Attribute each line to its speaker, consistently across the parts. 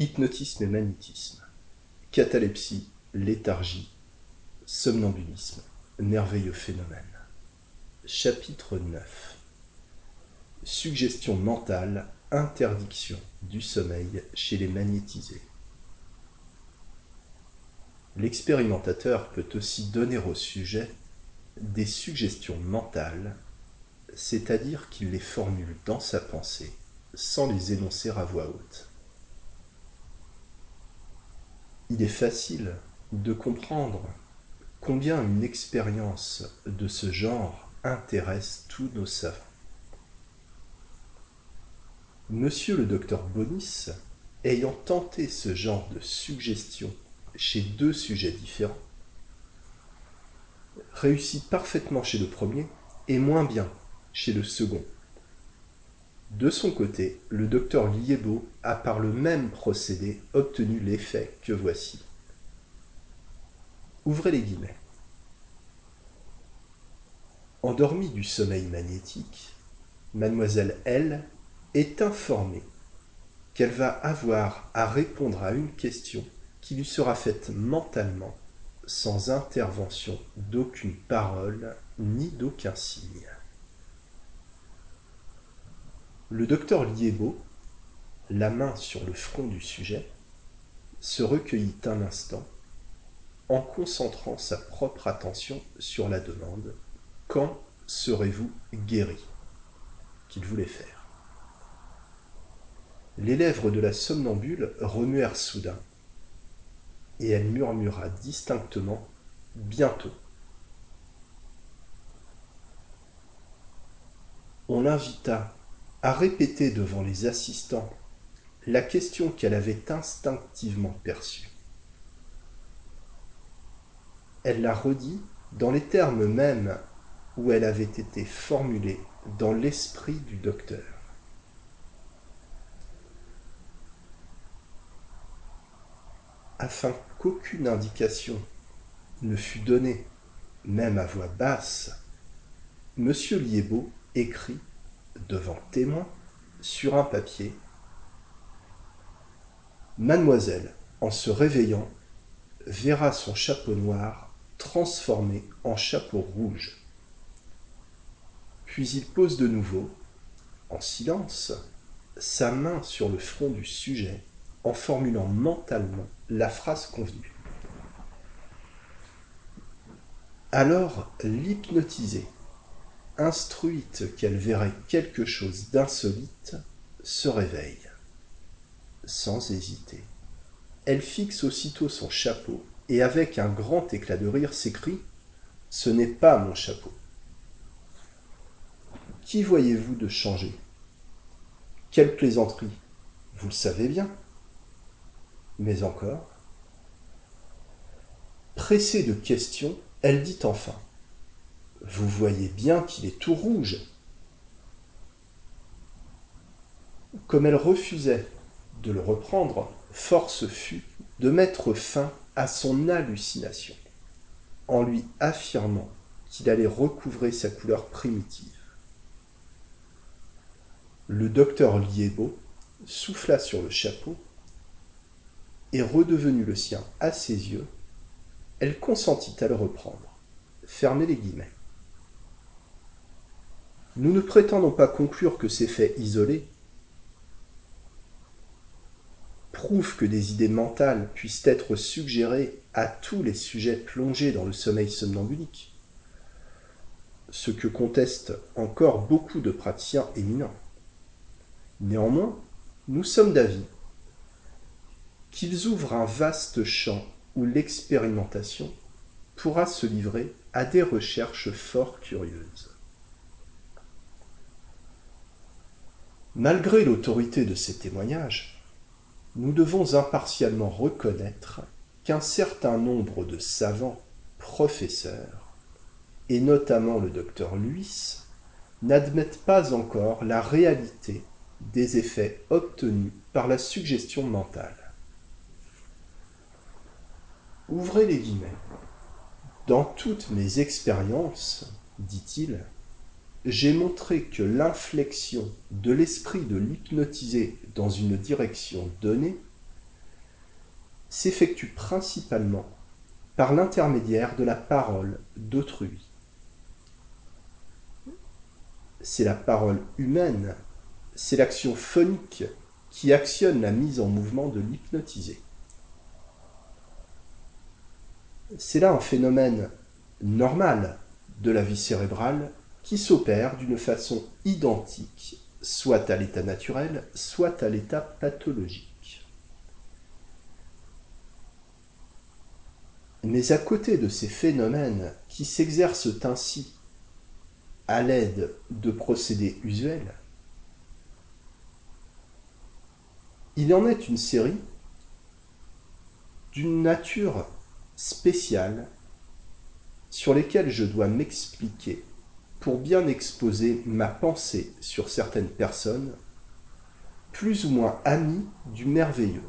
Speaker 1: Hypnotisme et magnétisme. Catalepsie, léthargie, somnambulisme. Merveilleux phénomène. Chapitre 9 Suggestion mentale, interdiction du sommeil chez les magnétisés. L'expérimentateur peut aussi donner au sujet des suggestions mentales, c'est-à-dire qu'il les formule dans sa pensée sans les énoncer à voix haute. Il est facile de comprendre combien une expérience de ce genre intéresse tous nos savants. Monsieur le docteur Bonis, ayant tenté ce genre de suggestion chez deux sujets différents, réussit parfaitement chez le premier et moins bien chez le second. De son côté, le docteur Liébeau a par le même procédé obtenu l'effet que voici. Ouvrez les guillemets. Endormie du sommeil magnétique, mademoiselle L est informée qu'elle va avoir à répondre à une question qui lui sera faite mentalement sans intervention d'aucune parole ni d'aucun signe. Le docteur Liébeau, la main sur le front du sujet, se recueillit un instant en concentrant sa propre attention sur la demande Quand serez-vous guéri? qu'il voulait faire. Les lèvres de la somnambule remuèrent soudain, et elle murmura distinctement Bientôt. On l'invita à répéter devant les assistants la question qu'elle avait instinctivement perçue. Elle la redit dans les termes mêmes où elle avait été formulée dans l'esprit du docteur. Afin qu'aucune indication ne fût donnée, même à voix basse, M. Liébeau écrit devant témoin, sur un papier. Mademoiselle, en se réveillant, verra son chapeau noir transformé en chapeau rouge. Puis il pose de nouveau, en silence, sa main sur le front du sujet en formulant mentalement la phrase convenue. Alors l'hypnotisé instruite qu'elle verrait quelque chose d'insolite, se réveille. Sans hésiter. Elle fixe aussitôt son chapeau et avec un grand éclat de rire s'écrie Ce n'est pas mon chapeau. Qui voyez-vous de changer? Quelle plaisanterie Vous le savez bien. Mais encore Pressée de questions, elle dit enfin vous voyez bien qu'il est tout rouge. Comme elle refusait de le reprendre, force fut de mettre fin à son hallucination, en lui affirmant qu'il allait recouvrer sa couleur primitive. Le docteur Liébeau souffla sur le chapeau, et redevenu le sien à ses yeux, elle consentit à le reprendre. Fermez les guillemets. Nous ne prétendons pas conclure que ces faits isolés prouvent que des idées mentales puissent être suggérées à tous les sujets plongés dans le sommeil somnambulique, ce que contestent encore beaucoup de praticiens éminents. Néanmoins, nous sommes d'avis qu'ils ouvrent un vaste champ où l'expérimentation pourra se livrer à des recherches fort curieuses. Malgré l'autorité de ces témoignages, nous devons impartialement reconnaître qu'un certain nombre de savants, professeurs, et notamment le docteur Luis, n'admettent pas encore la réalité des effets obtenus par la suggestion mentale. Ouvrez les guillemets. Dans toutes mes expériences, dit-il, j'ai montré que l'inflexion de l'esprit de l'hypnotisé dans une direction donnée s'effectue principalement par l'intermédiaire de la parole d'autrui. C'est la parole humaine, c'est l'action phonique qui actionne la mise en mouvement de l'hypnotisé. C'est là un phénomène normal de la vie cérébrale qui s'opère d'une façon identique, soit à l'état naturel, soit à l'état pathologique. Mais à côté de ces phénomènes qui s'exercent ainsi à l'aide de procédés usuels, il en est une série d'une nature spéciale sur lesquelles je dois m'expliquer pour bien exposer ma pensée sur certaines personnes, plus ou moins amies du merveilleux,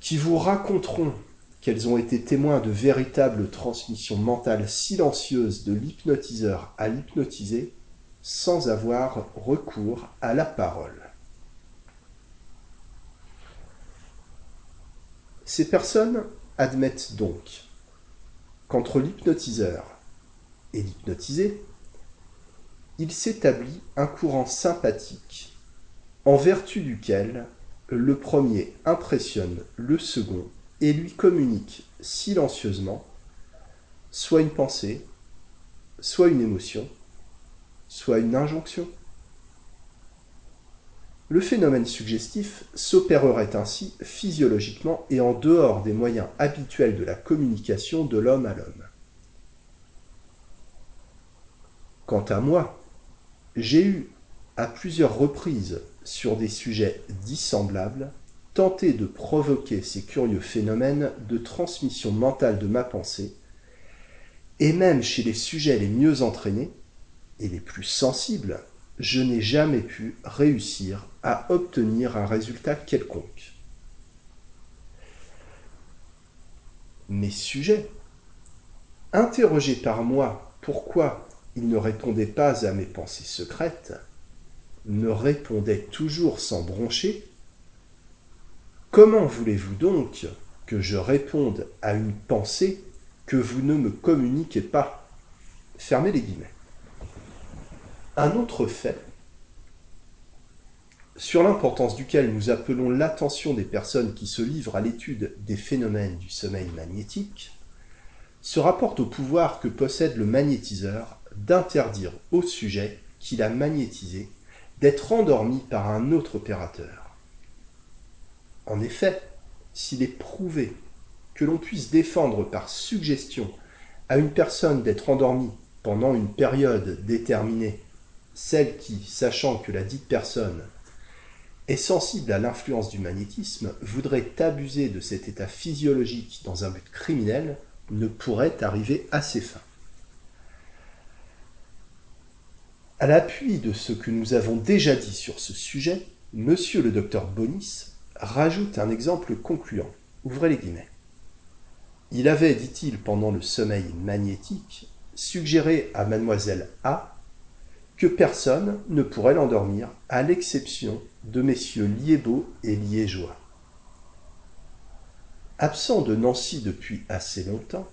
Speaker 1: qui vous raconteront qu'elles ont été témoins de véritables transmissions mentales silencieuses de l'hypnotiseur à l'hypnotisé sans avoir recours à la parole. Ces personnes admettent donc qu'entre l'hypnotiseur et l'hypnotisé, il s'établit un courant sympathique en vertu duquel le premier impressionne le second et lui communique silencieusement soit une pensée, soit une émotion, soit une injonction. Le phénomène suggestif s'opérerait ainsi physiologiquement et en dehors des moyens habituels de la communication de l'homme à l'homme. Quant à moi, j'ai eu à plusieurs reprises sur des sujets dissemblables tenté de provoquer ces curieux phénomènes de transmission mentale de ma pensée, et même chez les sujets les mieux entraînés et les plus sensibles, je n'ai jamais pu réussir à obtenir un résultat quelconque. Mes sujets, interrogés par moi pourquoi il ne répondait pas à mes pensées secrètes, me répondait toujours sans broncher. Comment voulez-vous donc que je réponde à une pensée que vous ne me communiquez pas? Fermez les guillemets. Un autre fait, sur l'importance duquel nous appelons l'attention des personnes qui se livrent à l'étude des phénomènes du sommeil magnétique, se rapporte au pouvoir que possède le magnétiseur d'interdire au sujet qu'il a magnétisé d'être endormi par un autre opérateur. En effet, s'il est prouvé que l'on puisse défendre par suggestion à une personne d'être endormie pendant une période déterminée, celle qui, sachant que la dite personne est sensible à l'influence du magnétisme, voudrait abuser de cet état physiologique dans un but criminel, ne pourrait arriver à ses fins. À l'appui de ce que nous avons déjà dit sur ce sujet, monsieur le docteur Bonis rajoute un exemple concluant. Ouvrez les guillemets. Il avait, dit-il, pendant le sommeil magnétique, suggéré à mademoiselle A que personne ne pourrait l'endormir, à l'exception de messieurs Liébeau et Liégeois. Absent de Nancy depuis assez longtemps,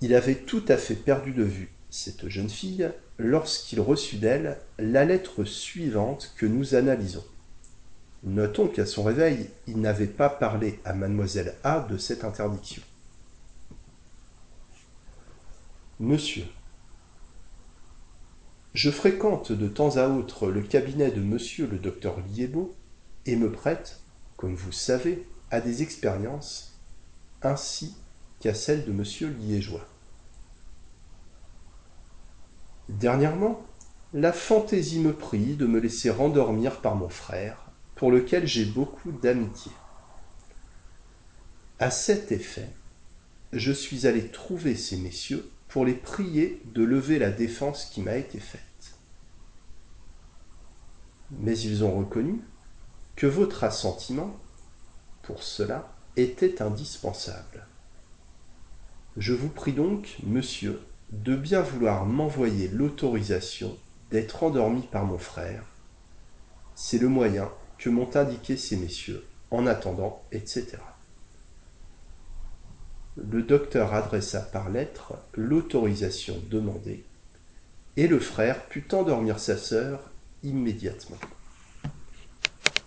Speaker 1: il avait tout à fait perdu de vue cette jeune fille lorsqu'il reçut d'elle la lettre suivante que nous analysons. Notons qu'à son réveil, il n'avait pas parlé à mademoiselle A de cette interdiction. Monsieur, je fréquente de temps à autre le cabinet de monsieur le docteur Liébeau et me prête, comme vous savez, à des expériences ainsi qu'à celles de monsieur Liégeois. Dernièrement, la fantaisie me prit de me laisser rendormir par mon frère, pour lequel j'ai beaucoup d'amitié. À cet effet, je suis allé trouver ces messieurs pour les prier de lever la défense qui m'a été faite. Mais ils ont reconnu que votre assentiment, pour cela, était indispensable. Je vous prie donc, monsieur, de bien vouloir m'envoyer l'autorisation d'être endormi par mon frère. C'est le moyen que m'ont indiqué ces messieurs en attendant, etc. Le docteur adressa par lettre l'autorisation demandée, et le frère put endormir sa sœur immédiatement.